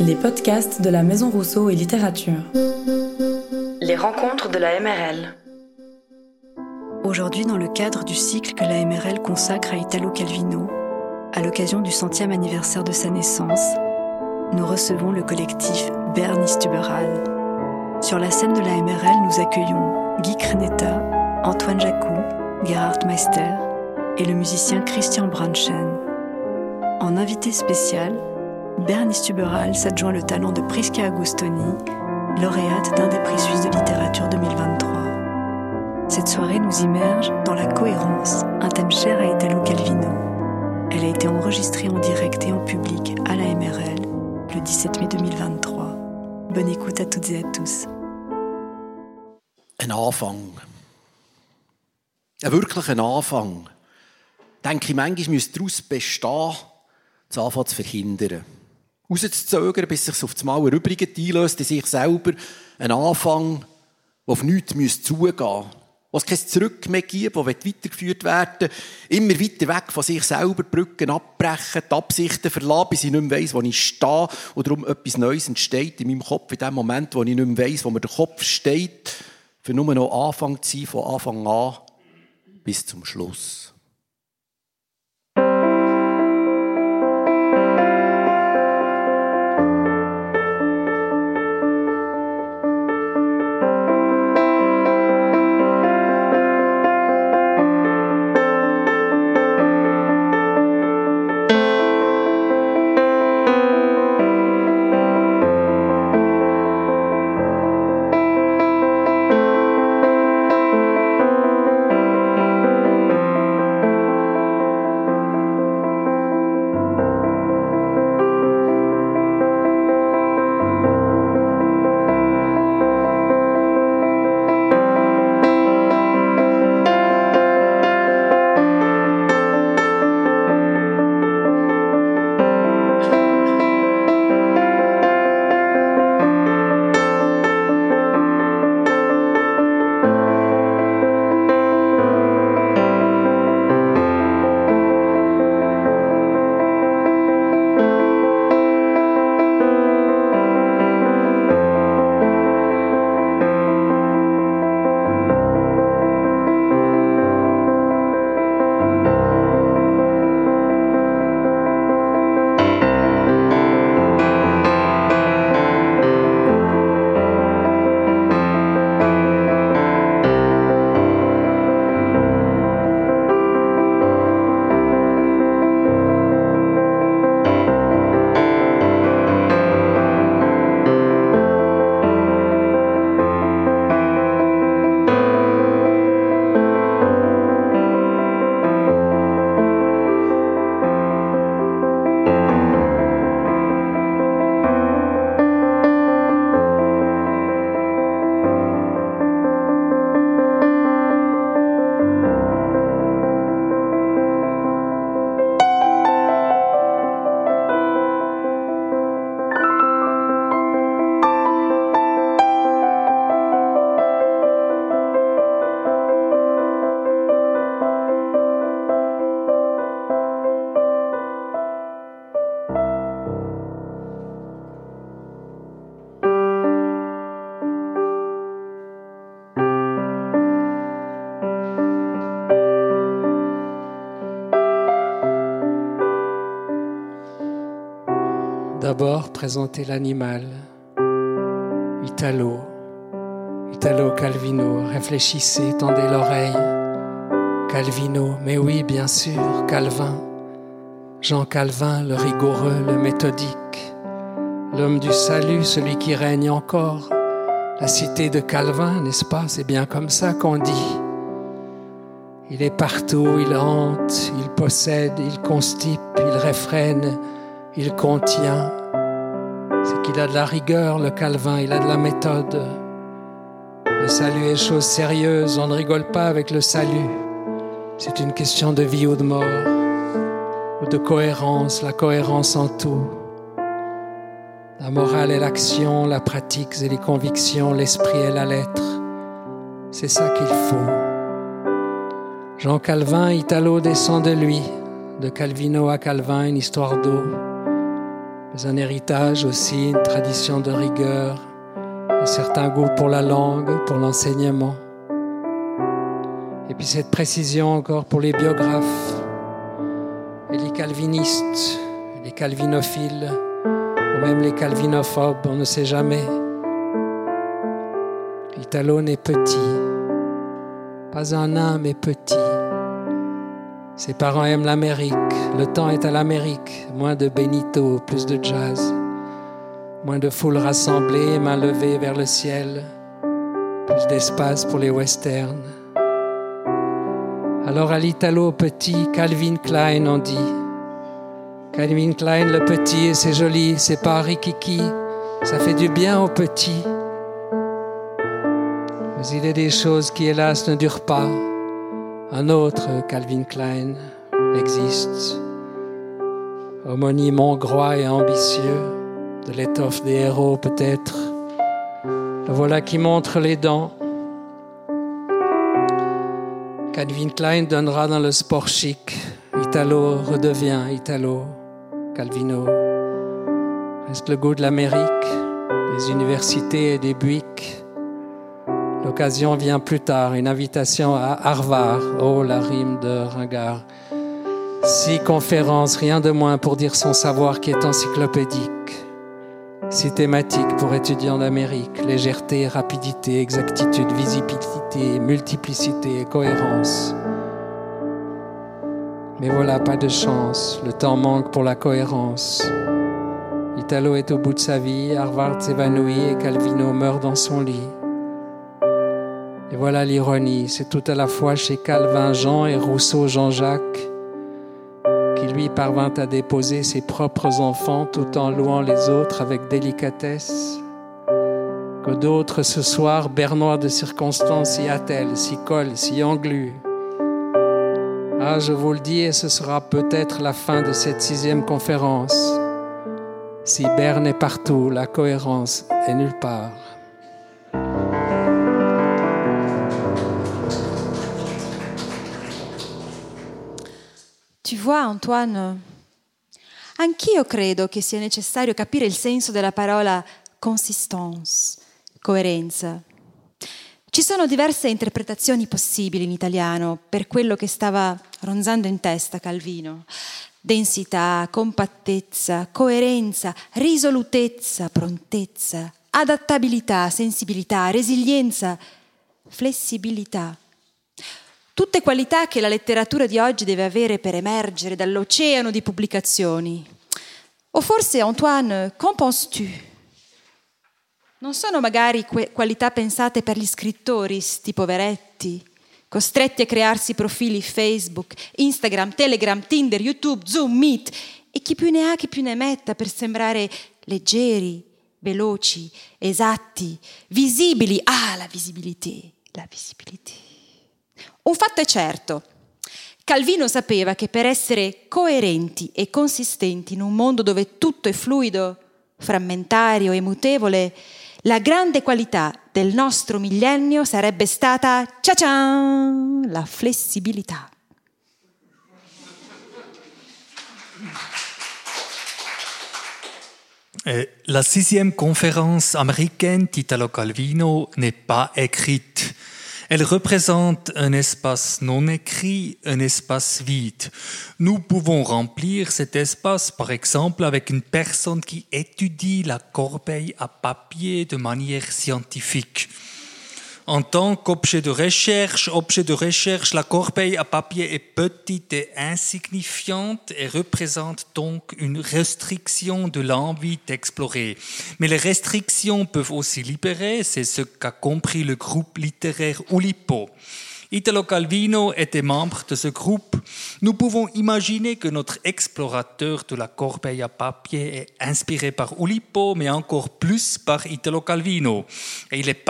Les podcasts de la Maison Rousseau et Littérature. Les rencontres de la MRL. Aujourd'hui, dans le cadre du cycle que la MRL consacre à Italo Calvino, à l'occasion du centième anniversaire de sa naissance, nous recevons le collectif Bernie Stuberal. Sur la scène de la MRL, nous accueillons Guy Crenetta, Antoine Jacou, Gerhard Meister et le musicien Christian Brunchen. En invité spécial, Bernie Stuberal s'adjoint le talent de Prisca Agustoni, lauréate d'un des prix suisses de littérature 2023. Cette soirée nous immerge dans la cohérence, un thème cher à Italo Calvino. Elle a été enregistrée en direct et en public à la MRL le 17 mai 2023. Bonne écoute à toutes et à tous. Ein Anfang. Rauszuzögern, bis sich auf das Mal erübrigt einlöst in sich selber. Ein Anfang, der auf nichts zugehen müsste wo es kein Zurück mehr gibt, wo weitergeführt werden immer weiter weg von sich selber, Brücken abbrechen, die Absichten verlassen, bis ich nicht mehr weiss, wo ich stehe und darum etwas Neues entsteht in meinem Kopf, in dem Moment, wo ich nicht mehr weiss, wo mir der Kopf steht, für nur noch Anfang zu sein, von Anfang an bis zum Schluss. D'abord présenter l'animal, Italo, Italo Calvino. Réfléchissez, tendez l'oreille. Calvino, mais oui, bien sûr, Calvin. Jean Calvin, le rigoureux, le méthodique. L'homme du salut, celui qui règne encore. La cité de Calvin, n'est-ce pas? C'est bien comme ça qu'on dit. Il est partout, il hante, il possède, il constipe, il réfrène, il contient. Qu'il a de la rigueur, le Calvin, il a de la méthode. Le salut est chose sérieuse, on ne rigole pas avec le salut. C'est une question de vie ou de mort, ou de cohérence, la cohérence en tout. La morale et l'action, la pratique et les convictions, l'esprit et la lettre. C'est ça qu'il faut. Jean Calvin, Italo descend de lui, de Calvino à Calvin, une histoire d'eau. Un héritage aussi, une tradition de rigueur, un certain goût pour la langue, pour l'enseignement. Et puis cette précision encore pour les biographes et les calvinistes, les calvinophiles, ou même les calvinophobes, on ne sait jamais. Italo n'est petit, pas un nain, mais petit. Ses parents aiment l'Amérique, le temps est à l'Amérique, moins de Benito, plus de jazz, moins de foules rassemblées, mains levées vers le ciel, plus d'espace pour les westerns. Alors à l'Italo petit, Calvin Klein on dit. Calvin Klein le petit, c'est joli, c'est pas rikiki, ça fait du bien au petit. Mais il a des choses qui hélas ne durent pas. Un autre Calvin Klein existe. Homonyme hongrois et ambitieux, de l'étoffe des héros peut-être. Le voilà qui montre les dents Calvin Klein donnera dans le sport chic. Italo redevient Italo. Calvino reste le goût de l'Amérique, des universités et des buics. L'occasion vient plus tard, une invitation à Harvard. Oh, la rime de Ringard. Six conférences, rien de moins pour dire son savoir qui est encyclopédique. Six thématiques pour étudiants d'Amérique, légèreté, rapidité, exactitude, visibilité, multiplicité et cohérence. Mais voilà, pas de chance, le temps manque pour la cohérence. Italo est au bout de sa vie, Harvard s'évanouit et Calvino meurt dans son lit. Et voilà l'ironie, c'est tout à la fois chez Calvin Jean et Rousseau Jean-Jacques lui parvint à déposer ses propres enfants tout en louant les autres avec délicatesse, que d'autres ce soir, bernois de circonstances, si attellent, si collent, si engluent. Ah, je vous le dis, et ce sera peut-être la fin de cette sixième conférence. Si Berne est partout, la cohérence est nulle part. Tu vois, Antoine, anch'io credo che sia necessario capire il senso della parola consistance, coerenza. Ci sono diverse interpretazioni possibili in italiano per quello che stava ronzando in testa Calvino. Densità, compattezza, coerenza, risolutezza, prontezza, adattabilità, sensibilità, resilienza, flessibilità. Tutte qualità che la letteratura di oggi deve avere per emergere dall'oceano di pubblicazioni. O forse, Antoine, qu'en penses-tu? Non sono magari que- qualità pensate per gli scrittori, sti poveretti, costretti a crearsi profili Facebook, Instagram, Telegram, Tinder, YouTube, Zoom, Meet e chi più ne ha, chi più ne metta per sembrare leggeri, veloci, esatti, visibili. Ah, la visibilità, la visibilità. Un fatto è certo. Calvino sapeva che per essere coerenti e consistenti in un mondo dove tutto è fluido, frammentario e mutevole, la grande qualità del nostro millennio sarebbe stata, ciao la flessibilità. La sixième conférence américaine d'Italo Calvino n'est pas écrite. Elle représente un espace non écrit, un espace vide. Nous pouvons remplir cet espace, par exemple, avec une personne qui étudie la corbeille à papier de manière scientifique. En tant qu'objet de recherche, objet de recherche, la corbeille à papier est petite et insignifiante et représente donc une restriction de l'envie d'explorer. Mais les restrictions peuvent aussi libérer, c'est ce qu'a compris le groupe littéraire Oulipo. Italo Calvino était membre de ce groupe. Nous pouvons imaginer que notre explorateur de la corbeille à papier est inspiré par Oulipo, mais encore plus par Italo Calvino. Et il est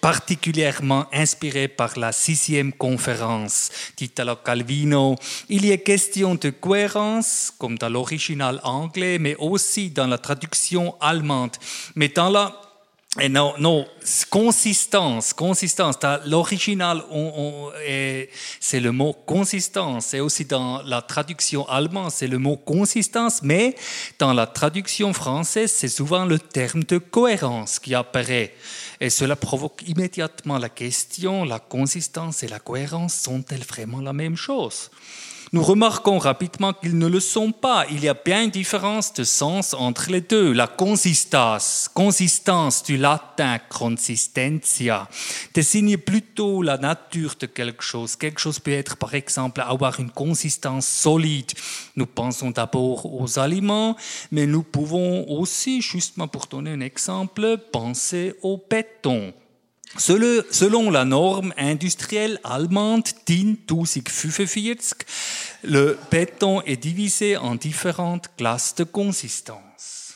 particulièrement inspiré par la sixième conférence d'Italo Calvino. Il y est question de cohérence, comme dans l'original anglais, mais aussi dans la traduction allemande. Mais dans la Et non, non, consistance, consistance. L'original, c'est le mot consistance. Et aussi dans la traduction allemande, c'est le mot consistance. Mais dans la traduction française, c'est souvent le terme de cohérence qui apparaît. Et cela provoque immédiatement la question, la consistance et la cohérence sont-elles vraiment la même chose? Nous remarquons rapidement qu'ils ne le sont pas. Il y a bien une différence de sens entre les deux. La consistance, consistance du latin consistentia, désigne plutôt la nature de quelque chose. Quelque chose peut être, par exemple, avoir une consistance solide. Nous pensons d'abord aux aliments, mais nous pouvons aussi, justement pour donner un exemple, penser au béton. Selon la norme industrielle allemande DIN 1045, le béton est divisé en différentes classes de consistance.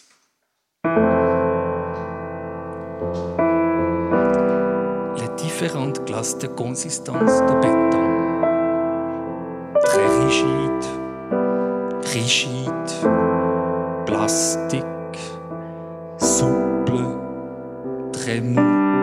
Les différentes classes de consistance de béton. Très rigide, rigide, plastique, souple, très mou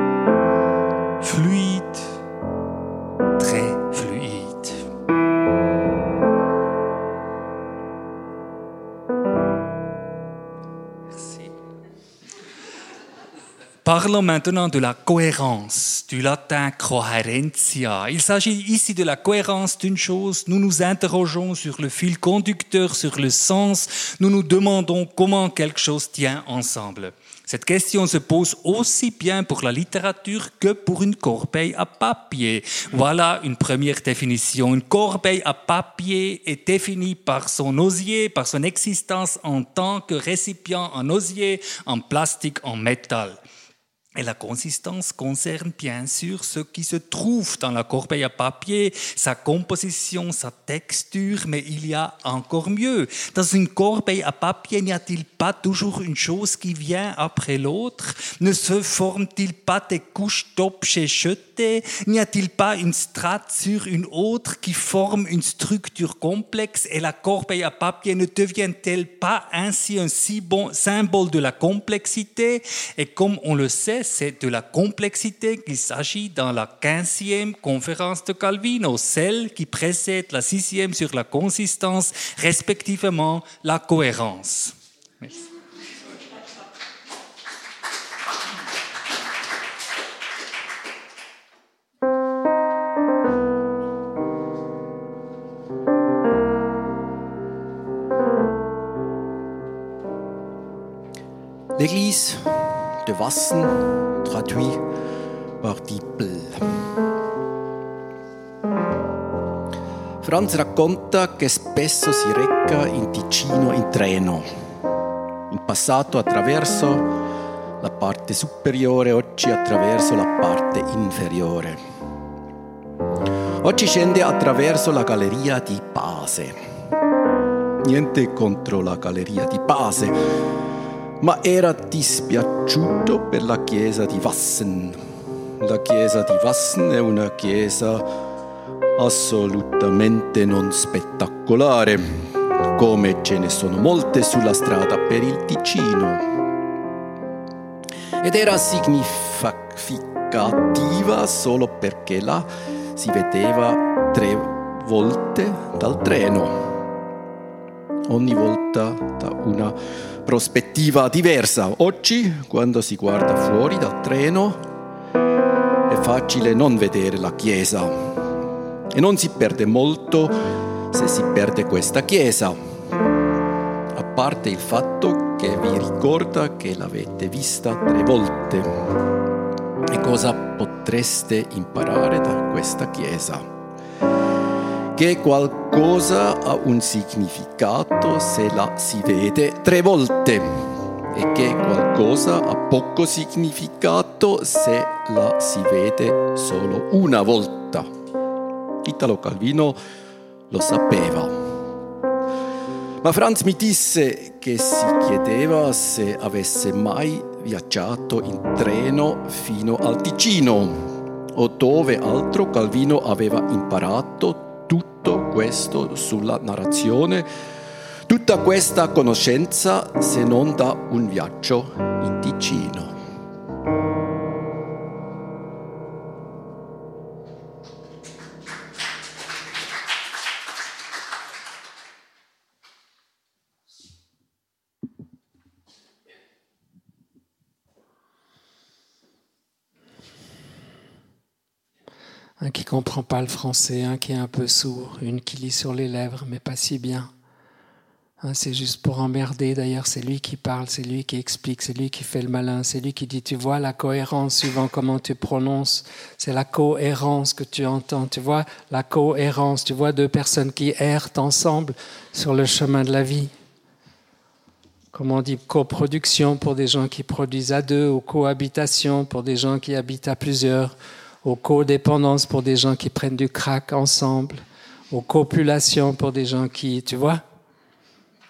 Parlons maintenant de la cohérence, du latin coherentia. Il s'agit ici de la cohérence d'une chose. Nous nous interrogeons sur le fil conducteur, sur le sens. Nous nous demandons comment quelque chose tient ensemble. Cette question se pose aussi bien pour la littérature que pour une corbeille à papier. Voilà une première définition. Une corbeille à papier est définie par son osier, par son existence en tant que récipient en osier, en plastique, en métal. Et la consistance concerne bien sûr ce qui se trouve dans la corbeille à papier, sa composition, sa texture, mais il y a encore mieux. Dans une corbeille à papier, n'y a-t-il pas toujours une chose qui vient après l'autre? Ne se forme-t-il pas des couches d'objets jetés N'y a-t-il pas une strate sur une autre qui forme une structure complexe Et la corbeille à papier ne devient-elle pas ainsi un si bon symbole de la complexité? Et comme on le sait, c'est de la complexité qu'il s'agit dans la 15e conférence de Calvino, celle qui précède la 6e sur la consistance, respectivement la cohérence. L'Église de Wassen, traduit par Dippel. Franz racconta che spesso si reca in Ticino in treno, in passato attraverso la parte superiore, oggi attraverso la parte inferiore. Oggi scende attraverso la galleria di Pase. Niente contro la galleria di Pase, ma era dispiaciuto per la chiesa di Wassen. La chiesa di Wassen è una chiesa assolutamente non spettacolare, come ce ne sono molte sulla strada per il Ticino. Ed era significativa solo perché là si vedeva tre volte dal treno, ogni volta da una prospettiva diversa. Oggi, quando si guarda fuori dal treno, è facile non vedere la chiesa e non si perde molto se si perde questa chiesa, a parte il fatto che vi ricorda che l'avete vista tre volte. E cosa potreste imparare da questa chiesa? Che qualcosa ha un significato se la si vede tre volte e che qualcosa ha poco significato se la si vede solo una volta. Italo Calvino lo sapeva. Ma Franz mi disse che si chiedeva se avesse mai viaggiato in treno fino al Ticino o dove altro Calvino aveva imparato tutto questo sulla narrazione, tutta questa conoscenza se non da un viaggio in Ticino. Un qui comprend pas le français, un qui est un peu sourd, une qui lit sur les lèvres, mais pas si bien. Hein, c'est juste pour emmerder d'ailleurs, c'est lui qui parle, c'est lui qui explique, c'est lui qui fait le malin, c'est lui qui dit, tu vois la cohérence suivant comment tu prononces, c'est la cohérence que tu entends, tu vois la cohérence, tu vois deux personnes qui errent ensemble sur le chemin de la vie. Comme on dit, coproduction pour des gens qui produisent à deux, ou cohabitation pour des gens qui habitent à plusieurs, aux codépendances pour des gens qui prennent du crack ensemble, aux copulations pour des gens qui, tu vois,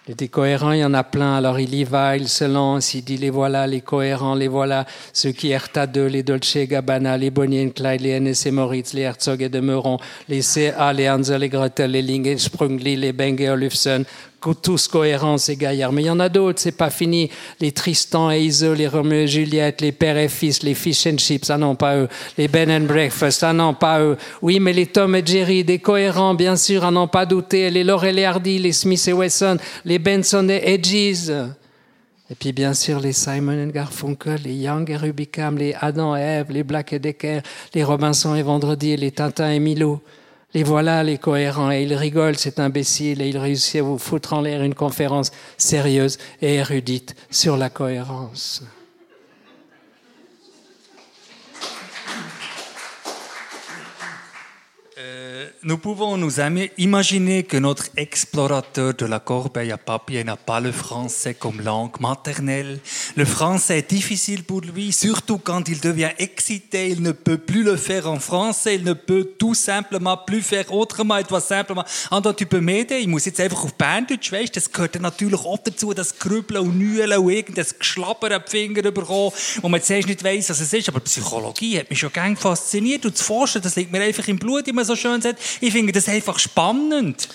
les cohérents, il y en a plein. Alors il y va, il se lance, il dit les voilà, les cohérents, les voilà, ceux qui à deux, les Dolce Gabbana, les Bonnie Clyde, les NSC Moritz, les Herzog et de Meuron, les CA, les Hansel et Gretel, les Linge Sprungli, les Benge Olufsen, tous cohérents ces gaillards. Mais il y en a d'autres, c'est pas fini. Les Tristan et Iso, les Romeo et Juliette, les pères et fils, les Fish and Chips, ah non, pas eux. Les Ben and Breakfast, ah non, pas eux. Oui, mais les Tom et Jerry, des cohérents, bien sûr, à n'en pas douter. Les Laurel et Hardy, les Smith et Wesson, les Benson et Edges. Et puis bien sûr les Simon et Garfunkel, les Young et Rubicam, les Adam et Eve, les Black et Decker, les Robinson et Vendredi, les Tintin et Milo. Les voilà, les cohérents, et il rigole, cet imbécile, et il réussit à vous foutre en l'air une conférence sérieuse et érudite sur la cohérence. nous pouvons nous imaginer que notre explorateur de la corbeille à papier n'a pas le français comme langue maternelle. Le français est difficile pour lui, surtout quand il devient excité. Il ne peut plus le faire en français. Il ne peut tout simplement plus faire autrement. Doit simplement, Anton, tu peux m'aider? Ich muss jetzt einfach auf Berndeutsch, weißt, das gehört natürlich auch dazu, das Grübeln und Nühlen und irgendein Geschlappern an die Finger bekommen, wo man zuerst nicht weiss, was es ist. Aber Psychologie hat mich schon gern fasziniert und das Forschen, das liegt mir einfach im Blut, wie man so schön sagt. Ich finde das einfach spannend.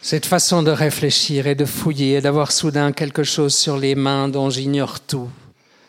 Cette façon de réfléchir et de fouiller et d'avoir soudain quelque chose sur les mains dont j'ignore tout.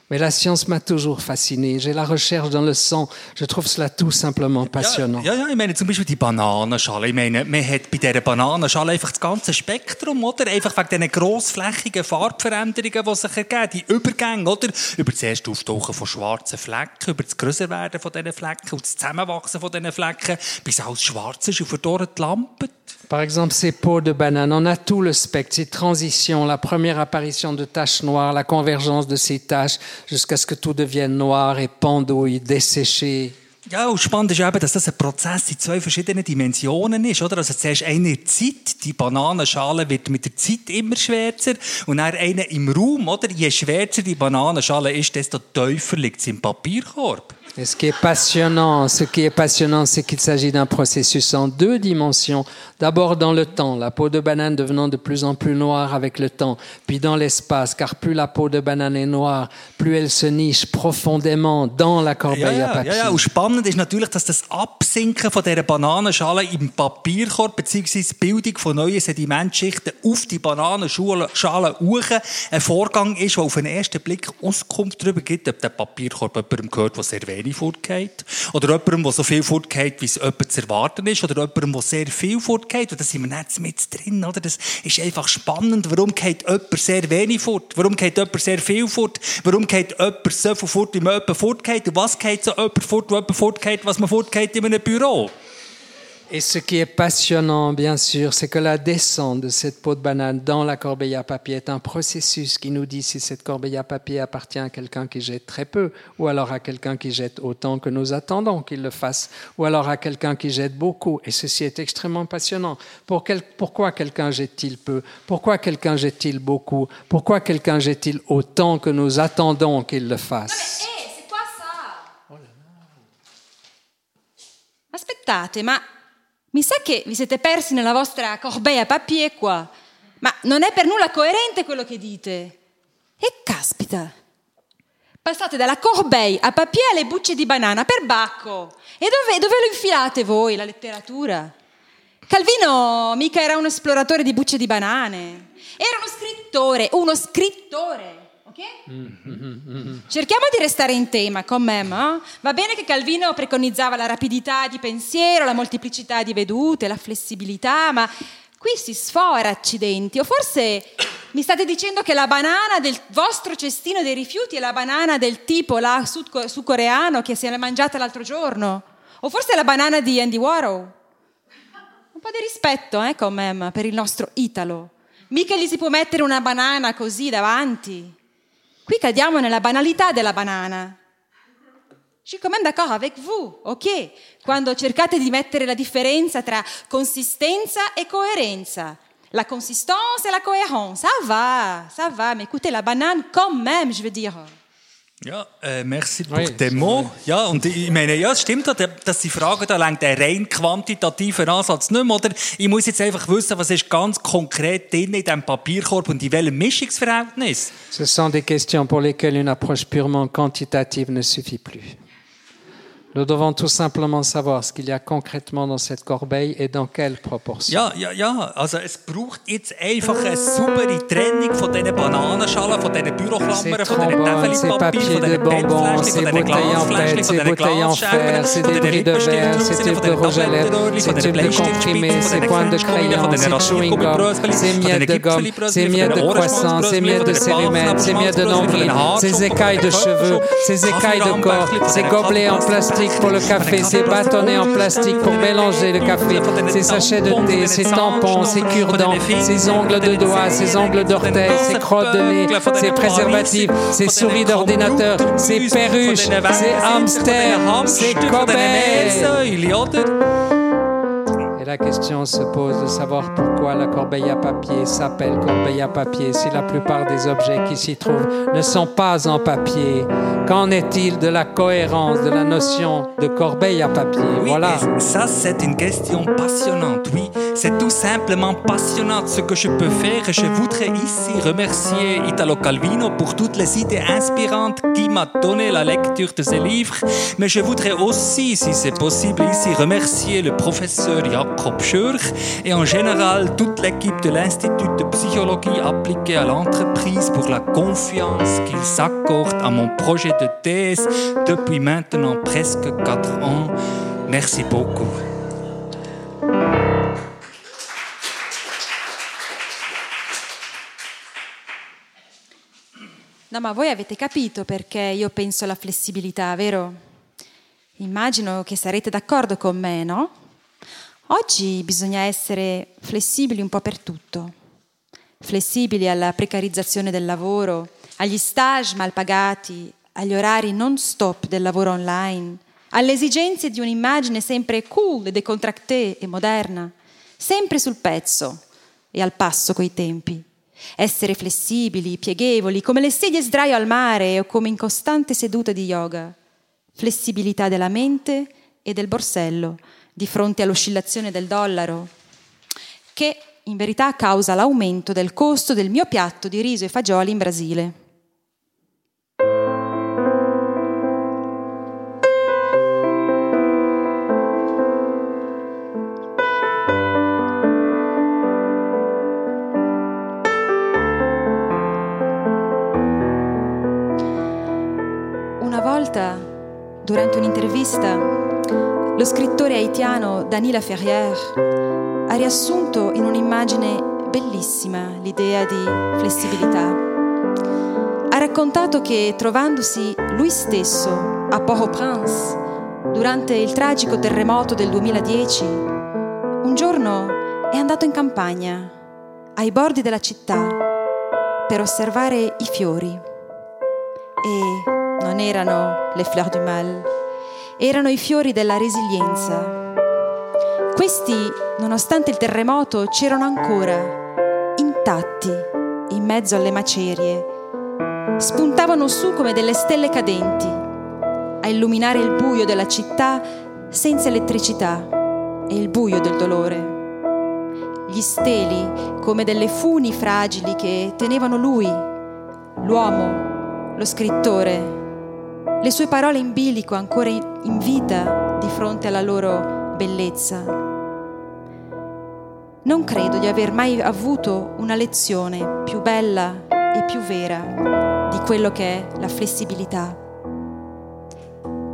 Mais la science m'a toujours fasciné. J'ai la recherche dans le sang. Je trouve cela tout simplement passionnant. Ja, ja, ich meine zum Beispiel die Bananenschale. Ich meine, man hat bei dieser Bananenschale einfach das ganze Spektrum, oder? Einfach wegen diesen grossflächigen Farbveränderungen, die sich ergeben. Die Übergänge, oder? Über das erste Auftauchen von schwarzen Flecken, über das Größerwerden von diesen Flecken und das Zusammenwachsen von diesen Flecken, bis alles schwarz ist und verdorrt lampen. Par exemple, ces peaux de banane, on a tout le spectre, ces transitions, la première apparition de taches noires, la convergence de ces taches, jusqu'à ce que tout devienne noir et pendouille, desséché. Ja, und spannend ist eben, dass das ein Prozess in zwei verschiedenen Dimensionen ist, oder? Also zuerst eine Zeit, die Bananenschale wird mit der Zeit immer schwärzer und dann eine im Raum, oder? Je schwärzer die Bananenschale ist, desto tiefer liegt sie im Papierkorb. Et ce qui est passionnant, ce qui est passionnant, c'est qu'il s'agit d'un processus en deux dimensions. D'abord dans le temps, la peau de banane devenant de plus en plus noire avec le temps, puis dans l'espace, car plus la peau de banane est noire, plus elle se niche profondément dans la corbeille ja, à papier. Ja, ja, und spannend ist natürlich, dass das Absinken von dieser Bananenschale im Papierkorb die Bildung von neuen Sedimentschichten auf die Bananenschale hoch ein Vorgang ist, der auf den ersten Blick Auskunft darüber gibt, ob der Papierkorb jemandem gehört, der sehr wenig fortgeht. Oder jemandem, der so viel fortgeht, wie es jemand zu erwarten ist. Oder jemandem, der sehr viel fortgeht. Und da sind wir nicht mit drin. Oder? Das ist einfach spannend. Warum geht jemand sehr wenig fort? Warum geht jemand sehr viel fort? Warum geht jemand so viel fort, wie man jemand fortgeht? Und was geht so jemand fort, wo jemand fortgeht, was man fortgeht in einem Büro? Et ce qui est passionnant, bien sûr, c'est que la descente de cette peau de banane dans la corbeille à papier est un processus qui nous dit si cette corbeille à papier appartient à quelqu'un qui jette très peu, ou alors à quelqu'un qui jette autant que nous attendons qu'il le fasse, ou alors à quelqu'un qui jette beaucoup. Et ceci est extrêmement passionnant. Pour quel, pourquoi quelqu'un jette-t-il peu? Pourquoi quelqu'un jette-t-il beaucoup? Pourquoi quelqu'un jette-t-il autant que nous attendons qu'il le fasse? C'est quoi ça? Aspettate, ma Mi sa che vi siete persi nella vostra corbeille à papier qua. Ma non è per nulla coerente quello che dite. E caspita. Passate dalla corbeille a papier alle bucce di banana per bacco. E dove, dove lo infilate voi, la letteratura? Calvino mica era un esploratore di bucce di banane. Era uno scrittore, uno scrittore. Cerchiamo di restare in tema con me, ma va bene che Calvino preconizzava la rapidità di pensiero, la molteplicità di vedute, la flessibilità, ma qui si sfora accidenti. O forse mi state dicendo che la banana del vostro cestino dei rifiuti è la banana del tipo là sudcoreano che si è mangiata l'altro giorno? O forse la banana di Andy Warhol? Un po' di rispetto, eh, quand même, per il nostro Italo. Mica gli si può mettere una banana così davanti. Qui cadiamo nella banalità della banana. Je suis quand même d'accord avec vous, ok? Quando cercate di mettere la differenza tra consistenza e coerenza. La consistance et la cohérence, ça va, ça va. Mais écoutez, la banane quand même, je veux dire. Ja, äh, merci pour oui, den Mots. Ja, und ich meine, ja, es stimmt, dass die Frage da lenkt einen rein quantitativen Ansatz nicht mehr, oder? Ich muss jetzt einfach wissen, was ist ganz konkret drin in diesem Papierkorb und in welchem Mischungsverhältnis? Ce sont des questions pour lesquelles une approche purement quantitative ne suffit plus. Nous devons tout simplement savoir ce qu'il y a concrètement dans cette corbeille et dans quelle proportion. Ja, ja, ja. Also es braucht jetzt einfach eine saubere Trennung von diesen Bananenschalen, von diesen Büroklammern, von diesen Tafelpapier, von diesen Bettfläschchen, von diesen Glasfläschchen, von diesen Glasscherben, von diesen Lippenstiftdrüsen, von diesen Tablettendörrchen, von diesen Bleistiftdrüsen, von diesen Grenzschuhen, von diesen Rasiergummibröseli, von diesen Gipfelbröseli, von diesen Ohrenschmalzbröseli, von diesen Bahnhofsbröseli, ces écailles de cheveux, ces écailles de corps, ces gobelets en plastique pour le café, ces bâtonnets en plastique pour mélanger le café, ces sachets de thé, ces tampons, ces cure-dents, ces ongles de doigts, ces ongles d'orteils, ces crottes de nez, ces préservatifs, ces souris d'ordinateur, ces perruches, ces hamsters, ces cobayes la question se pose de savoir pourquoi la corbeille à papier s'appelle corbeille à papier si la plupart des objets qui s'y trouvent ne sont pas en papier. Qu'en est-il de la cohérence de la notion de corbeille à papier? Voilà. Ça, c'est une question passionnante, oui. C'est tout simplement passionnant ce que je peux faire et je voudrais ici remercier Italo Calvino pour toutes les idées inspirantes qui m'a donné la lecture de ses livres. Mais je voudrais aussi, si c'est possible ici, remercier le professeur Jacob Schürch et en général toute l'équipe de l'Institut de psychologie appliquée à l'entreprise pour la confiance qu'ils s'accordent à mon projet de thèse depuis maintenant presque quatre ans. Merci beaucoup. No, ma voi avete capito perché io penso alla flessibilità, vero? Immagino che sarete d'accordo con me, no? Oggi bisogna essere flessibili un po' per tutto, flessibili alla precarizzazione del lavoro, agli stage mal pagati, agli orari non stop del lavoro online, alle esigenze di un'immagine sempre cool e decontractée e moderna, sempre sul pezzo e al passo coi tempi. Essere flessibili, pieghevoli, come le sedie sdraio al mare o come in costante seduta di yoga. Flessibilità della mente e del borsello, di fronte all'oscillazione del dollaro, che in verità causa l'aumento del costo del mio piatto di riso e fagioli in Brasile. Volta, durante un'intervista, lo scrittore haitiano Danila Ferrier ha riassunto in un'immagine bellissima l'idea di flessibilità. Ha raccontato che trovandosi lui stesso a Port-au-Prince durante il tragico terremoto del 2010, un giorno è andato in campagna, ai bordi della città, per osservare i fiori. E non erano le fleurs du mal, erano i fiori della resilienza. Questi, nonostante il terremoto, c'erano ancora, intatti, in mezzo alle macerie. Spuntavano su come delle stelle cadenti, a illuminare il buio della città senza elettricità e il buio del dolore. Gli steli come delle funi fragili che tenevano lui, l'uomo, lo scrittore, le sue parole in bilico ancora in vita di fronte alla loro bellezza. Non credo di aver mai avuto una lezione più bella e più vera di quello che è la flessibilità.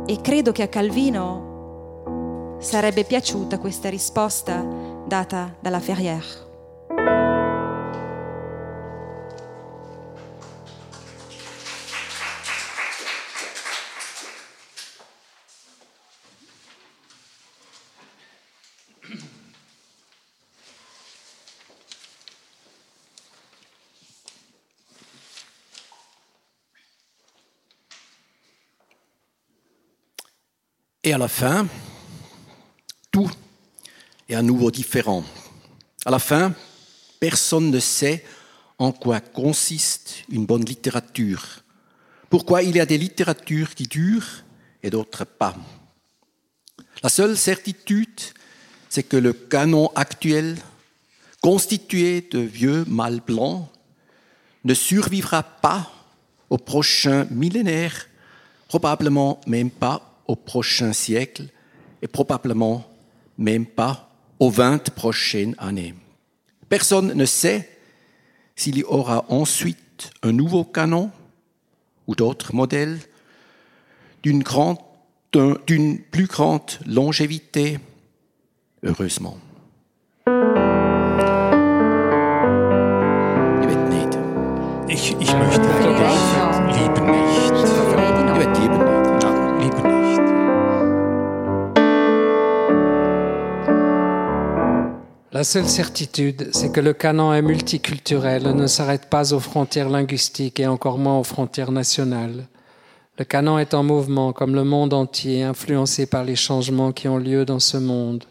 E credo che a Calvino sarebbe piaciuta questa risposta data dalla Ferrière. Et à la fin, tout est à nouveau différent. À la fin, personne ne sait en quoi consiste une bonne littérature. Pourquoi il y a des littératures qui durent et d'autres pas. La seule certitude, c'est que le canon actuel, constitué de vieux mâles blancs, ne survivra pas au prochain millénaire, probablement même pas au prochain siècle et probablement même pas aux vingt prochaines années. Personne ne sait s'il y aura ensuite un nouveau canon ou d'autres modèles d'une plus grande longévité, heureusement. Ich, ich möchte La seule certitude, c'est que le canon est multiculturel ne s'arrête pas aux frontières linguistiques et encore moins aux frontières nationales. Le canon est en mouvement comme le monde entier, influencé par les changements qui ont lieu dans ce monde.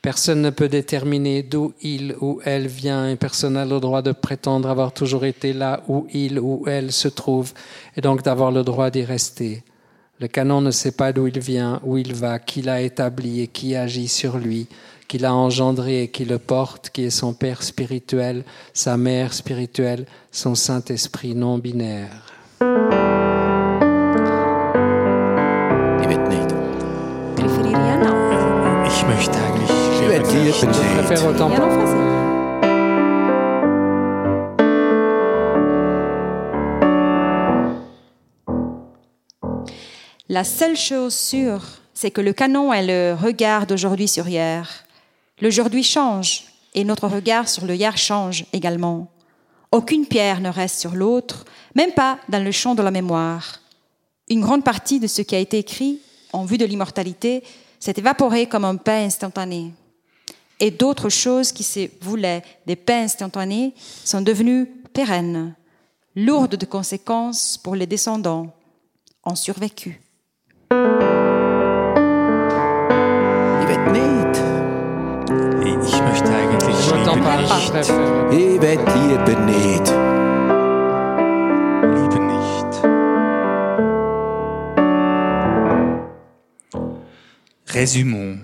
Personne ne peut déterminer d'où il ou elle vient et personne n'a le droit de prétendre avoir toujours été là où il ou elle se trouve et donc d'avoir le droit d'y rester. Le canon ne sait pas d'où il vient, où il va, qui l'a établi et qui agit sur lui, qui l'a engendré et qui le porte, qui est son Père spirituel, sa Mère spirituelle, son Saint-Esprit non binaire. Je préfère autant. La seule chose sûre, c'est que le canon est le regard d'aujourd'hui sur hier. L'aujourd'hui change et notre regard sur le hier change également. Aucune pierre ne reste sur l'autre, même pas dans le champ de la mémoire. Une grande partie de ce qui a été écrit en vue de l'immortalité s'est évaporé comme un pain instantané. Et d'autres choses qui se voulaient des pains instantanés sont devenues pérennes, lourdes de conséquences pour les descendants, ont survécu. Möchte eigentlich nicht. nicht. Résumons.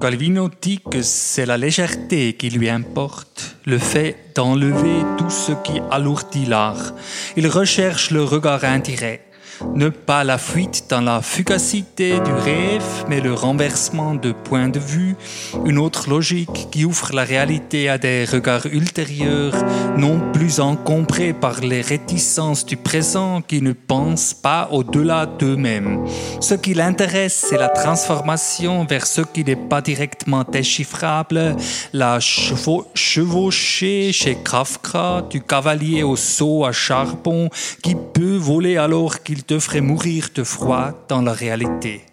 Calvino dit que c'est la légèreté qui lui importe, le fait d'enlever tout ce qui alourdit l'art. Il recherche le regard indirect, ne pas la fuite dans la fugacité du rêve, mais le renversement de point de vue, une autre logique qui ouvre la réalité à des regards ultérieurs, non plus encombrés par les réticences du présent qui ne pensent pas au-delà d'eux-mêmes. Ce qui l'intéresse, c'est la transformation vers ce qui n'est pas directement déchiffrable, la chevau- chevauchée chez Kafka du cavalier au seau à charbon qui peut voler alors qu'il devrait mourir de froid dans la réalité.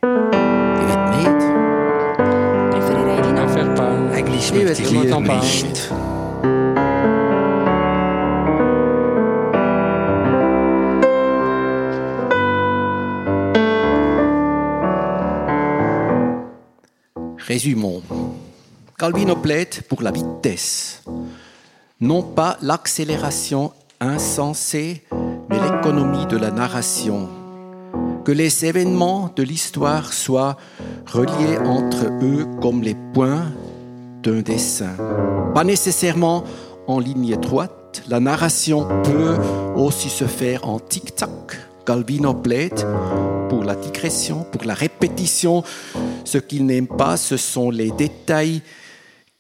Résumons. Calvino plaide pour la vitesse, non pas l'accélération insensée, mais l'économie de la narration. Que les événements de l'histoire soient reliés entre eux comme les points d'un dessin. Pas nécessairement en ligne droite, la narration peut aussi se faire en tic-tac. Calvino plaide pour la digression, pour la répétition. Ce qu'il n'aime pas, ce sont les détails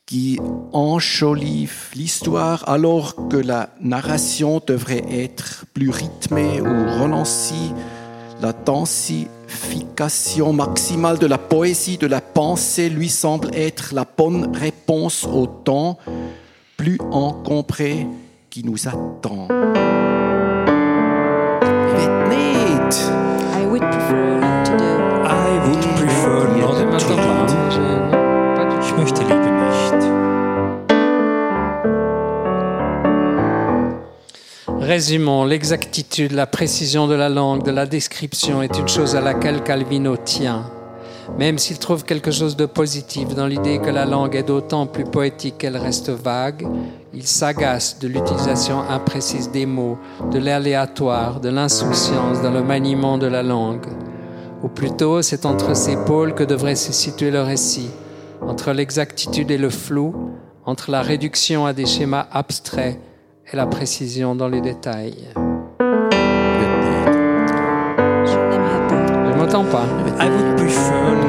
qui enjolivent l'histoire alors que la narration devrait être plus rythmée ou relancie. La densification maximale de la poésie, de la pensée lui semble être la bonne réponse au temps plus encombré qui nous attend. I would prefer not to do. I would prefer not to do. Ich möchte lieber Résumons, l'exactitude, la précision de la langue, de la description est une chose à laquelle Calvino tient. même s'il trouve quelque chose de positif dans l'idée que la langue est d'autant plus poétique qu'elle reste vague, il s'agace de l'utilisation imprécise des mots, de l'aléatoire, de l'insouciance dans le maniement de la langue. Ou plutôt, c'est entre ces pôles que devrait se situer le récit, entre l'exactitude et le flou, entre la réduction à des schémas abstraits et la précision dans les détails. Je m'entends pas. I would prefer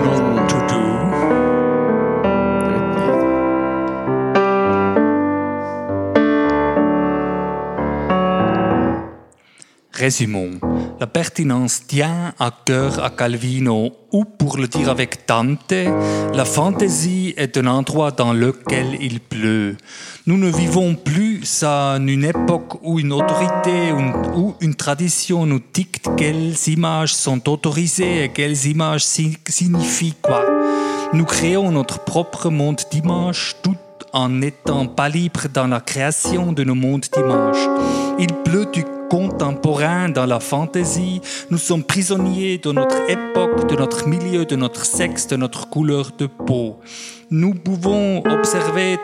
Résumons. La pertinence tient à cœur à Calvino, ou pour le dire avec Dante, la fantaisie est un endroit dans lequel il pleut. Nous ne vivons plus à une époque où une autorité ou une tradition nous dicte quelles images sont autorisées et quelles images signifient quoi. Nous créons notre propre monde d'images tout en n'étant pas libres dans la création de nos mondes d'images. Il pleut du contemporain dans la fantaisie. Nous sommes prisonniers de notre époque, de notre milieu, de notre sexe, de notre couleur de peau. Nous pouvons observer,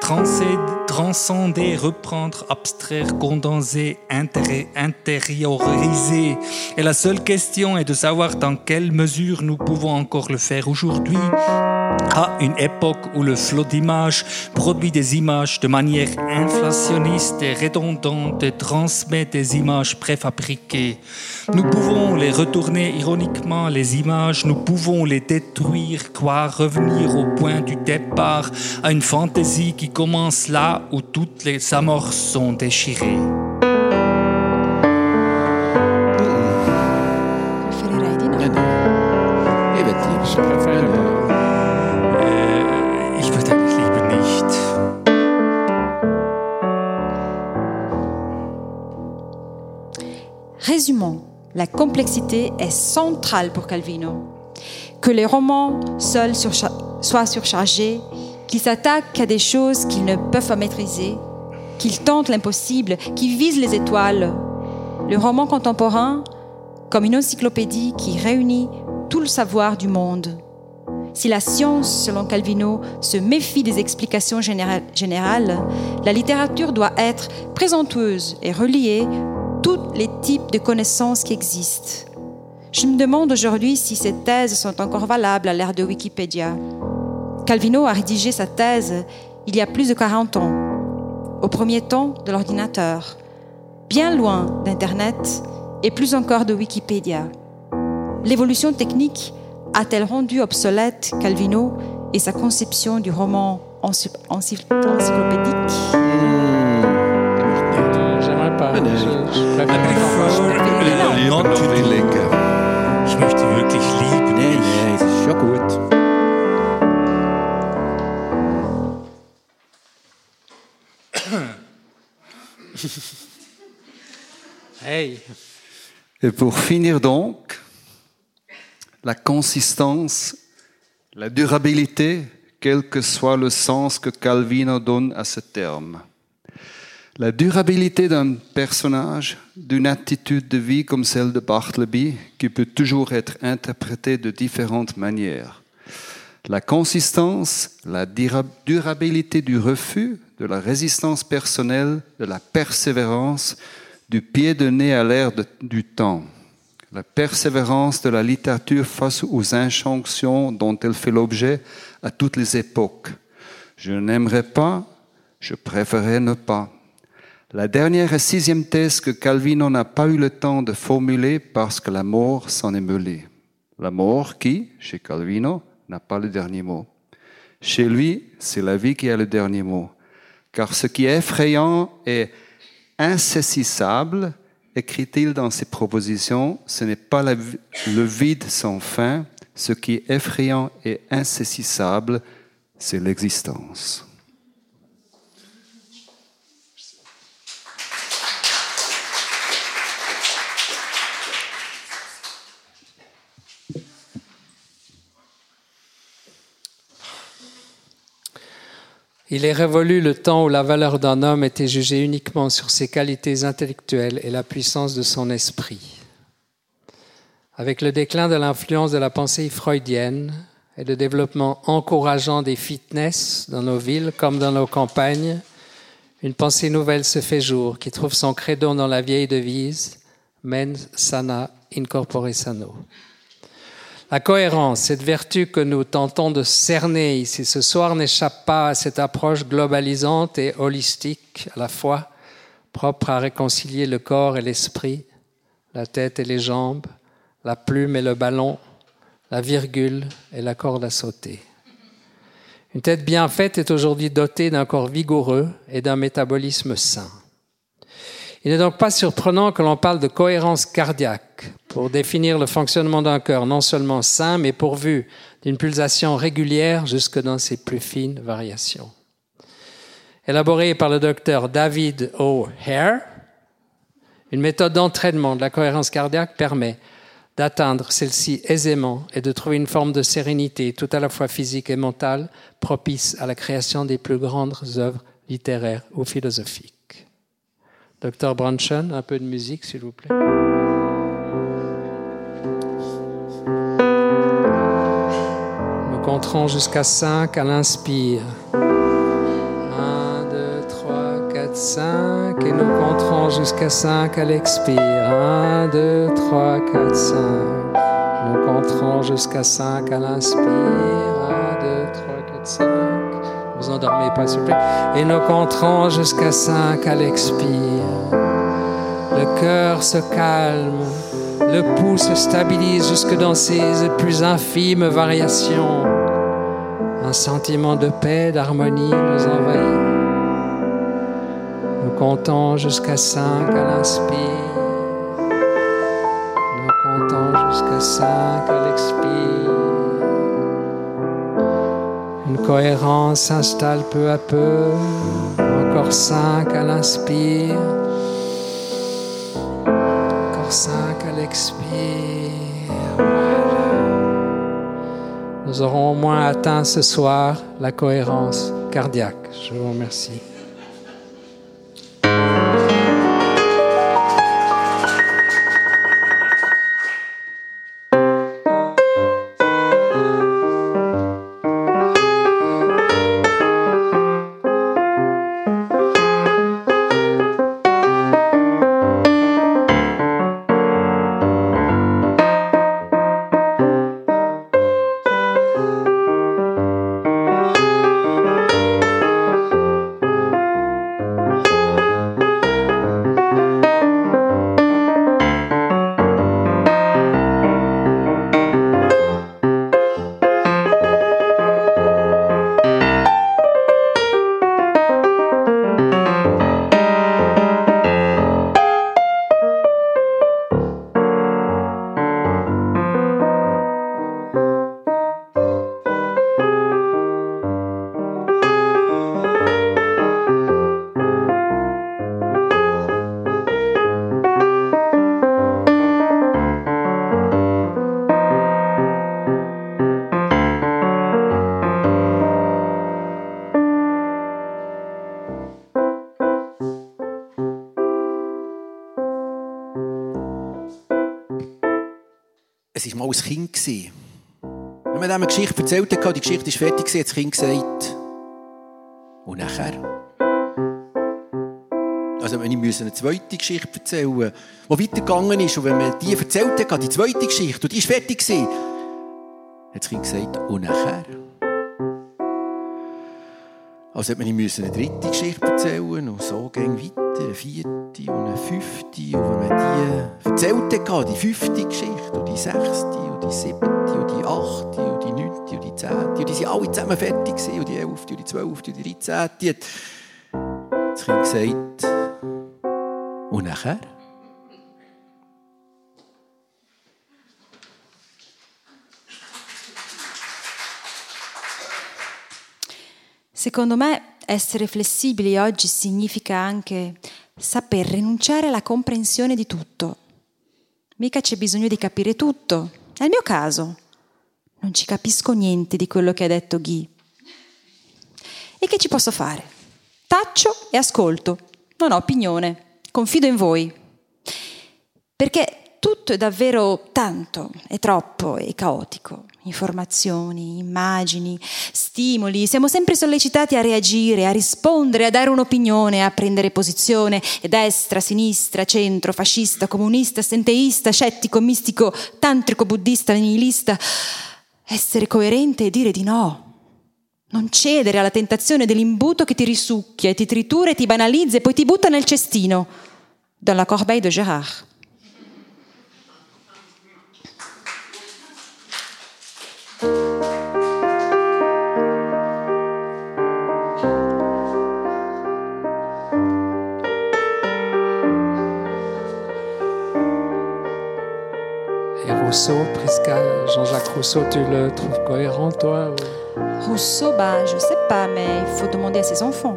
transcender, reprendre, abstraire, condenser, intérioriser. Et la seule question est de savoir dans quelle mesure nous pouvons encore le faire aujourd'hui à une époque où le flot d'images produit des images de manière inflationniste et redondante et transmet des images préfabriquées. Nous pouvons les retourner ironiquement, les images, nous pouvons les détruire, croire revenir au point du départ, à une fantaisie qui commence là où toutes les amorces sont déchirées. La complexité est centrale pour Calvino. Que les romans seuls soient surchargés, qu'ils s'attaquent à des choses qu'ils ne peuvent pas maîtriser, qu'ils tentent l'impossible, qu'ils visent les étoiles. Le roman contemporain, comme une encyclopédie qui réunit tout le savoir du monde. Si la science, selon Calvino, se méfie des explications générales, la littérature doit être présenteuse et reliée tous les types de connaissances qui existent. Je me demande aujourd'hui si ces thèses sont encore valables à l'ère de Wikipédia. Calvino a rédigé sa thèse il y a plus de 40 ans, au premier temps de l'ordinateur, bien loin d'Internet et plus encore de Wikipédia. L'évolution technique a-t-elle rendu obsolète Calvino et sa conception du roman encyclopédique? Pas. Je, je, ich möchte wirklich lieben. Nee, nee, es ist schon gut. hey. Et pour finir donc, la consistance, la durabilité, quel que soit le sens que Calvino donne à ce terme. La durabilité d'un personnage, d'une attitude de vie comme celle de Bartleby, qui peut toujours être interprétée de différentes manières. La consistance, la durabilité du refus, de la résistance personnelle, de la persévérance, du pied de nez à l'air du temps. La persévérance de la littérature face aux injonctions dont elle fait l'objet à toutes les époques. Je n'aimerais pas, je préférerais ne pas. La dernière et sixième thèse que Calvino n'a pas eu le temps de formuler parce que la mort s'en est mêlée. La mort qui, chez Calvino, n'a pas le dernier mot. Chez lui, c'est la vie qui a le dernier mot. Car ce qui est effrayant et insaisissable, écrit-il dans ses propositions, ce n'est pas le vide sans fin. Ce qui est effrayant et insaisissable, c'est l'existence. Il est révolu le temps où la valeur d'un homme était jugée uniquement sur ses qualités intellectuelles et la puissance de son esprit. Avec le déclin de l'influence de la pensée freudienne et le développement encourageant des fitness dans nos villes comme dans nos campagnes, une pensée nouvelle se fait jour qui trouve son credo dans la vieille devise Mens sana incorpore sano. La cohérence, cette vertu que nous tentons de cerner ici ce soir, n'échappe pas à cette approche globalisante et holistique à la fois, propre à réconcilier le corps et l'esprit, la tête et les jambes, la plume et le ballon, la virgule et la corde à sauter. Une tête bien faite est aujourd'hui dotée d'un corps vigoureux et d'un métabolisme sain. Il n'est donc pas surprenant que l'on parle de cohérence cardiaque pour définir le fonctionnement d'un cœur non seulement sain, mais pourvu d'une pulsation régulière jusque dans ses plus fines variations. Élaborée par le docteur David O. Hare, une méthode d'entraînement de la cohérence cardiaque permet d'atteindre celle-ci aisément et de trouver une forme de sérénité tout à la fois physique et mentale propice à la création des plus grandes œuvres littéraires ou philosophiques. Docteur Brunchen, un peu de musique, s'il vous plaît. Nous compterons jusqu'à 5 à l'inspire. 1, 2, 3, 4, 5. Et nous compterons jusqu'à 5 à l'expire. 1, 2, 3, 4, 5. Nous compterons jusqu'à 5 à l'inspire. 1, 2, 3, 4, 5 vous endormez pas, s'il vous plaît. Et nous compterons jusqu'à 5 à l'expire. Le cœur se calme, le pouls se stabilise jusque dans ses plus infimes variations. Un sentiment de paix, d'harmonie nous envahit. Nous comptons jusqu'à 5 à l'inspire. Nous comptons jusqu'à 5 à l'expire. Une cohérence s'installe peu à peu. Encore cinq à l'inspire. Encore cinq à l'expire. Nous aurons au moins atteint ce soir la cohérence cardiaque. Je vous remercie. Dem eine Geschichte erzählt hat, die Geschichte ist fertig, hat das Kind gesagt. Und nachher? Also wenn ich eine zweite Geschichte erzählen die weitergegangen ist, und wenn man die erzählt hat, die zweite Geschichte, und die ist fertig gewesen, hat das Kind gesagt, und nachher? Also hat man eine dritte Geschichte erzählen und so ging weiter, eine vierte und eine fünfte. Und wenn man die erzählt hat, die fünfte Geschichte und die sechste und die siebte und die achte und die neunte und die zehnte, und die sind alle zusammen fertig gewesen, und die elfte und die zwölfte und die dreizehnte, hat das Kind gesagt, und nachher? Secondo me essere flessibili oggi significa anche saper rinunciare alla comprensione di tutto. Mica c'è bisogno di capire tutto. È il mio caso. Non ci capisco niente di quello che ha detto Guy. E che ci posso fare? Taccio e ascolto. Non ho opinione. Confido in voi. Perché tutto è davvero tanto, è troppo, è caotico. Informazioni, immagini, stimoli, siamo sempre sollecitati a reagire, a rispondere, a dare un'opinione, a prendere posizione, destra, sinistra, centro, fascista, comunista, senteista, scettico, mistico, tantrico, buddista, nihilista. Essere coerente e dire di no. Non cedere alla tentazione dell'imbuto che ti risucchia ti tritura e ti banalizza e poi ti butta nel cestino. Dans la corbeille de Gérard. Rousseau, Prisca, Jean-Jacques Rousseau, tu le trouves cohérent, toi ou- Rousseau, bah, je sais pas, mais il faut demander à ses enfants.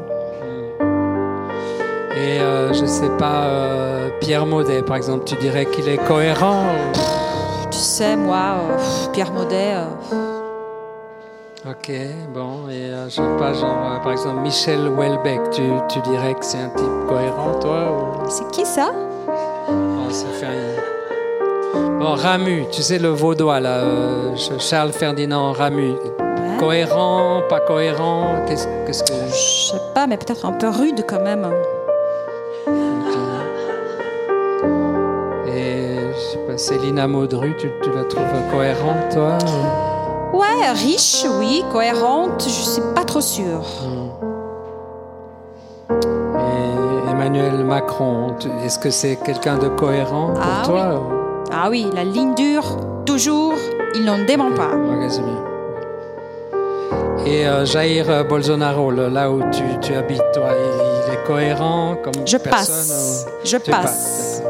Et euh, je sais pas, euh, Pierre Maudet, par exemple, tu dirais qu'il est cohérent ou- Tu sais, moi, euh, Pierre Maudet, euh, Ok, bon, et je sais pas, genre, par exemple, Michel Houellebecq, tu, tu dirais que c'est un type cohérent, toi ou... c'est qui ça? Oh, ça fait rien. Bon, Ramu, tu sais, le vaudois, là, euh, Charles Ferdinand Ramu. Ouais. Cohérent, pas cohérent, qu'est-ce que... Je sais pas, mais peut-être un peu rude quand même. Et je sais pas, Célina Maudru, tu, tu la trouves cohérente, toi ou- Ouais, riche, oui, cohérente, je suis pas trop sûre. Et Emmanuel Macron, est-ce que c'est quelqu'un de cohérent pour Ah toi Ah oui, la ligne dure, toujours, il n'en dément pas. Ok, c'est bien. Et euh, Jair euh, Bolsonaro, là où tu, tu habites, toi, il, est cohérent comme Je personne passe, ou- je Tu passe.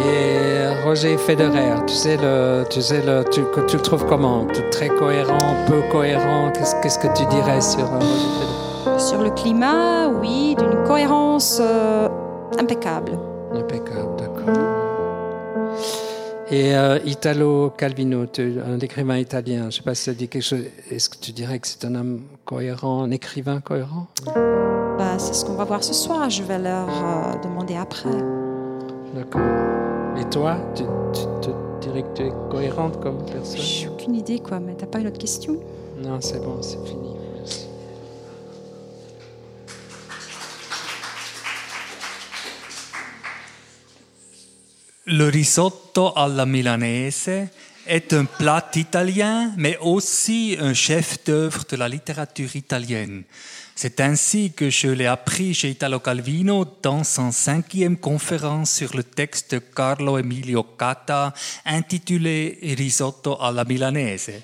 Et Roger Federer, tu sais, le, tu, sais le, tu, que tu le trouves comment? Très cohérent, peu cohérent? Qu'est-ce que tu dirais sur euh, Roger Federer? Sur le climat, oui, d'une cohérence euh, impeccable. Impeccable, d'accord. Et euh, Italo Calvino, tu- un écrivain italien, je ne sais pas si ça dit quelque chose. Est-ce que tu dirais que c'est un homme cohérent, un écrivain cohérent? Bah, c'est ce qu'on va voir ce soir, je vais leur euh, demander après. D'accord. Et toi, tu, dirais que tu es cohérente comme personne? J'ai aucune idée, quoi, mais t'as pas une autre question? Non, c'est bon, c'est fini. Le risotto alla milanese est un plat italien, mais aussi un chef-d'œuvre de la littérature italienne. C'est ainsi que je l'ai appris chez Italo Calvino dans son cinquième conférence sur le texte de Carlo Emilio Cata intitulé Risotto alla milanese.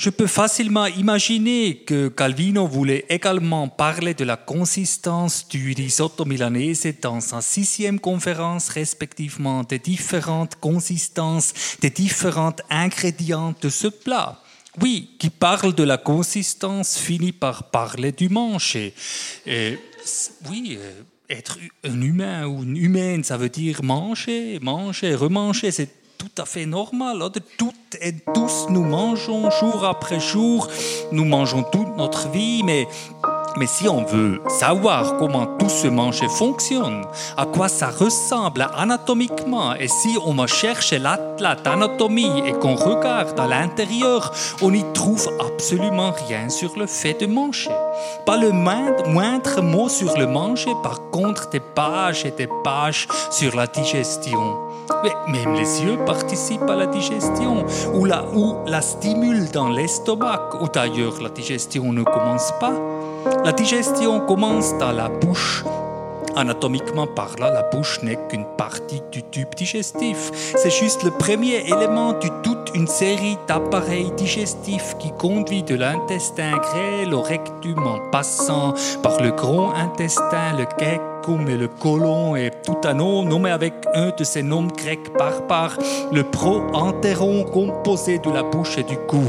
Je peux facilement imaginer que Calvino voulait également parler de la consistance du risotto milanese dans sa sixième conférence, respectivement des différentes consistances, des différents ingrédients de ce plat. Oui, qui parle de la consistance finit par parler du manger. Oui, euh, être un humain ou une humaine, ça veut dire manger, manger, remanger, tout à fait normal. Oder? Toutes et tous, nous mangeons jour après jour, nous mangeons toute notre vie, mais, mais si on veut savoir comment tout ce manger fonctionne, à quoi ça ressemble anatomiquement, et si on va chercher l'atlas d'anatomie et qu'on regarde à l'intérieur, on n'y trouve absolument rien sur le fait de manger. Pas le moindre mot sur le manger, par contre des pages et des pages sur la digestion. Mais même les yeux participent à la digestion, ou la, ou la stimulent dans l'estomac, ou d'ailleurs la digestion ne commence pas. La digestion commence dans la bouche. Anatomiquement parlant, la bouche n'est qu'une partie du tube digestif. C'est juste le premier élément de toute une série d'appareils digestifs qui conduit de l'intestin grêle au rectum en passant par le gros intestin, le cæcum et le côlon et tout un autre nommé avec un de ces noms grecs barbares, le pro-entéron composé de la bouche et du cou.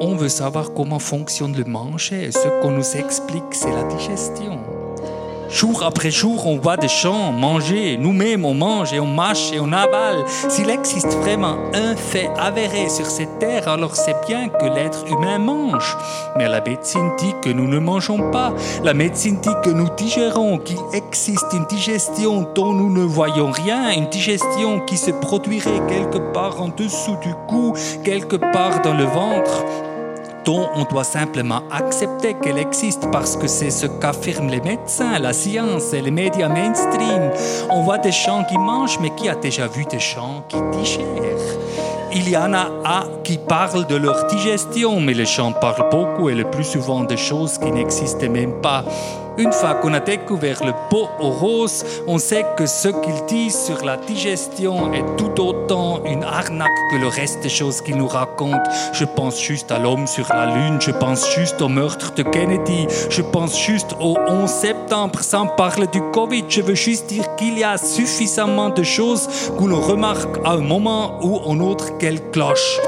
On veut savoir comment fonctionne le manger et ce qu'on nous explique, c'est la digestion. Jour après jour, on voit des champs manger. Nous-mêmes, on mange et on mâche et on avale. S'il existe vraiment un fait avéré sur cette terre, alors c'est bien que l'être humain mange. Mais la médecine dit que nous ne mangeons pas. La médecine dit que nous digérons, qu'il existe une digestion dont nous ne voyons rien, une digestion qui se produirait quelque part en dessous du cou, quelque part dans le ventre on doit simplement accepter qu'elle existe parce que c'est ce qu'affirment les médecins, la science et les médias mainstream. On voit des gens qui mangent, mais qui a déjà vu des gens qui digèrent? Il y en a qui parlent de leur digestion, mais les gens parlent beaucoup et le plus souvent de choses qui n'existaient même pas. Une fois qu'on a découvert le pot au rose, on sait que ce qu'ils disent sur la digestion est tout autant une arnaque que le reste des choses qu'ils nous racontent. Je pense juste à l'homme sur la lune, je pense juste au meurtre de Kennedy, je pense juste au 11 septembre sans parler du Covid. Je veux juste dire qu'il y a suffisamment de choses que l'on remarque à un moment ou un autre qu'elles clochent.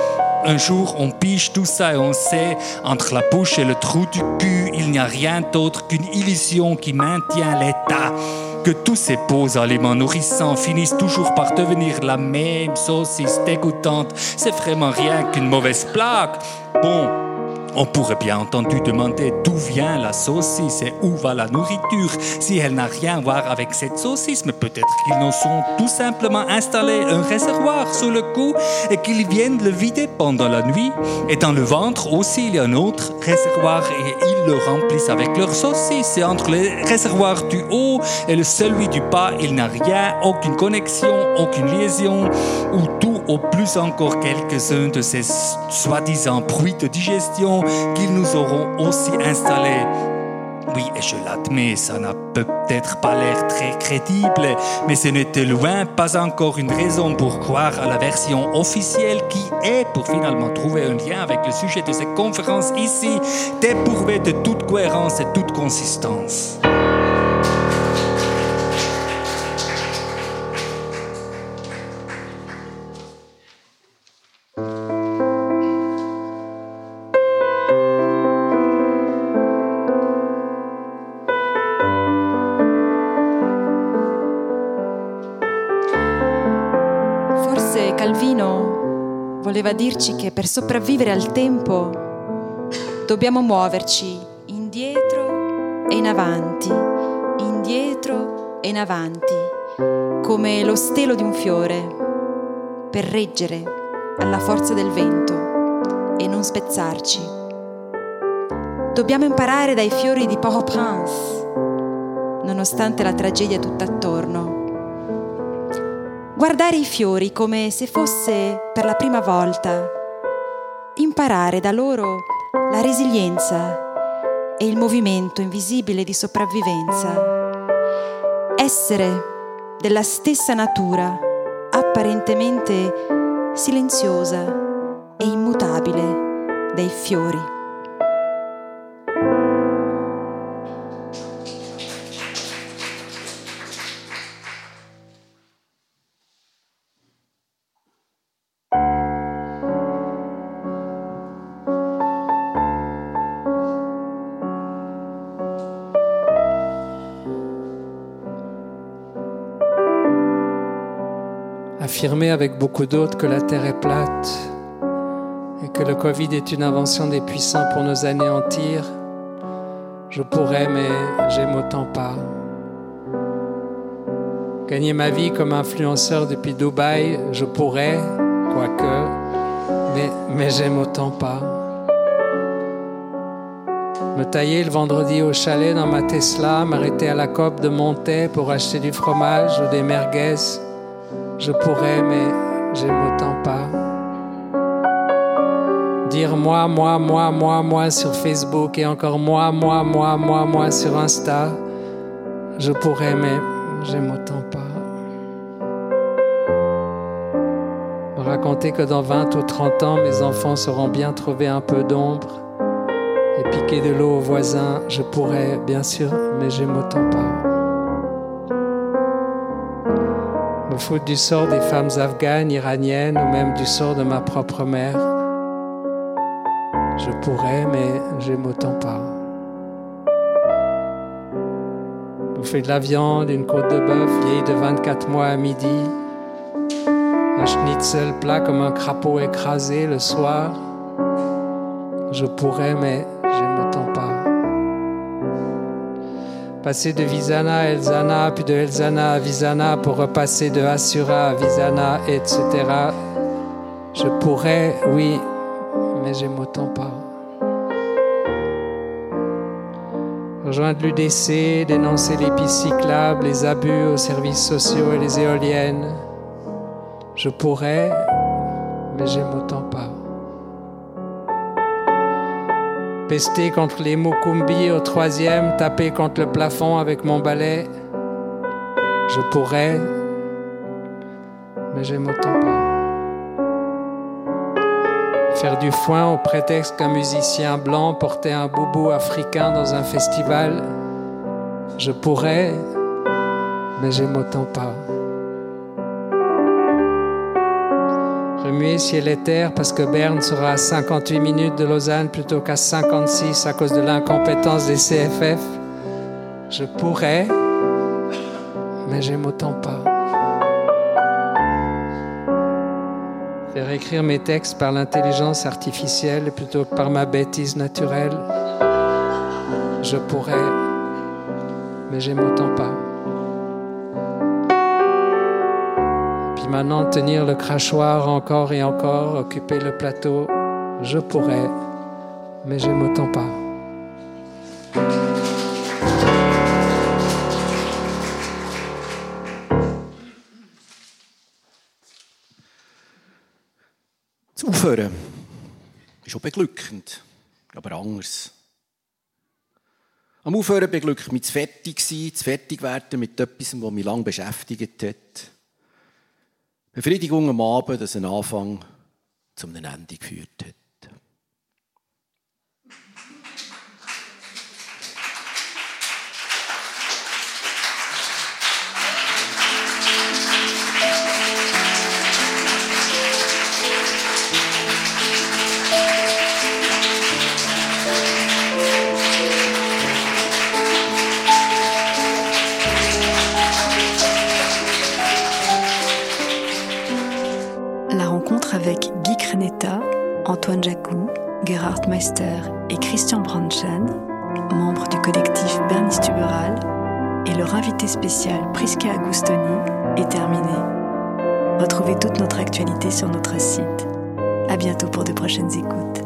Un jour, on pige tout ça et on sait, entre la bouche et le trou du cul, il n'y a rien d'autre qu'une illusion qui maintient l'état. Que tous ces beaux aliments nourrissants finissent toujours par devenir la même saucisse dégoûtante, c'est vraiment rien qu'une mauvaise plaque. Bon, on pourrait bien entendu demander d'où vient la saucisse et où va la nourriture si elle n'a rien à voir avec cette saucisse, mais peut-être qu'ils nous sont tout simplement installé un réservoir sous le cou et qu'ils viennent le vider pendant la nuit. Et dans le ventre aussi, il y a un autre réservoir et ils le remplissent avec leur saucisse. Et entre le réservoir du haut et le celui du bas, il n'y a rien, aucune connexion, aucune liaison, ou tout au plus encore quelques-uns de ces soi-disant bruits de digestion qu'ils nous auront aussi installés. Oui, et je l'admets, ça n'a peut-être pas l'air très crédible, mais ce n'était loin pas encore une raison pour croire à la version officielle qui est, pour finalement trouver un lien avec le sujet de cette conférence ici, dépourvée de toute cohérence et toute consistance. Dirci che per sopravvivere al tempo dobbiamo muoverci indietro e in avanti, indietro e in avanti, come lo stelo di un fiore, per reggere alla forza del vento e non spezzarci. Dobbiamo imparare dai fiori di Port-au-Prince, nonostante la tragedia tutt'attorno guardare i fiori come se fosse per la prima volta, imparare da loro la resilienza e il movimento invisibile di sopravvivenza, essere della stessa natura apparentemente silenziosa e immutabile dei fiori. Avec beaucoup d'autres que la Terre est plate et que le Covid est une invention des puissants pour nous anéantir, je pourrais, mais j'aime autant pas. Gagner ma vie comme influenceur depuis Dubaï, je pourrais, quoique, mais, mais j'aime autant pas. Me tailler le vendredi au chalet dans ma Tesla, m'arrêter à la COP de Montaix pour acheter du fromage ou des merguez, je pourrais, mais j'aime autant pas. Dire moi, moi, moi, moi, moi sur Facebook et encore moi, moi, moi, moi, moi sur Insta. Je pourrais, mais j'aime autant pas. Me raconter que dans 20 ou 30 ans, mes enfants seront bien trouver un peu d'ombre et piquer de l'eau aux voisins. Je pourrais, bien sûr, mais j'aime autant pas. Me foutre du sort des femmes afghanes, iraniennes ou même du sort de ma propre mère. Je pourrais, mais j'aime autant pas. Fait de la viande, une côte de bœuf vieille de 24 mois à midi, un schnitzel plat comme un crapaud écrasé le soir. Je pourrais, mais j'aime autant pas. Passer de Visana à Elzana, puis de Elzana à Visana pour repasser de Asura à Visana, etc. Je pourrais, oui, mais j'aime autant pas. Rejoindre l'UDC, dénoncer les pistes les abus aux services sociaux et les éoliennes. Je pourrais, mais j'aime autant pas. Pester contre les Mukumbi au troisième, taper contre le plafond avec mon balai. Je pourrais, mais j'aime autant pas. Faire du foin au prétexte qu'un musicien blanc portait un boubou africain dans un festival. Je pourrais, mais j'aime autant pas. Remuer ciel et terre parce que Berne sera à 58 minutes de Lausanne plutôt qu'à 56 à cause de l'incompétence des CFF. Je pourrais, mais j'aime autant pas. Faire écrire mes textes par l'intelligence artificielle plutôt que par ma bêtise naturelle. Je pourrais, mais j'aime autant pas. Puis maintenant tenir le crachoir encore et encore, occuper le plateau, je pourrais, mais j'aime autant pas. Das Aufhören ist schon beglückend, aber anders. Am Aufhören beglückt mich das Fertigsein, das Fertigwerden mit etwas, was mich lange beschäftigt hat. Befriedigung am Abend, dass ein Anfang zum Ende geführt hat. Antoine Jacou, Gerhard Meister et Christian Branchen, membres du collectif Bernice Tuberal, et leur invité spécial Prisca Agustoni est terminée. Retrouvez toute notre actualité sur notre site. À bientôt pour de prochaines écoutes.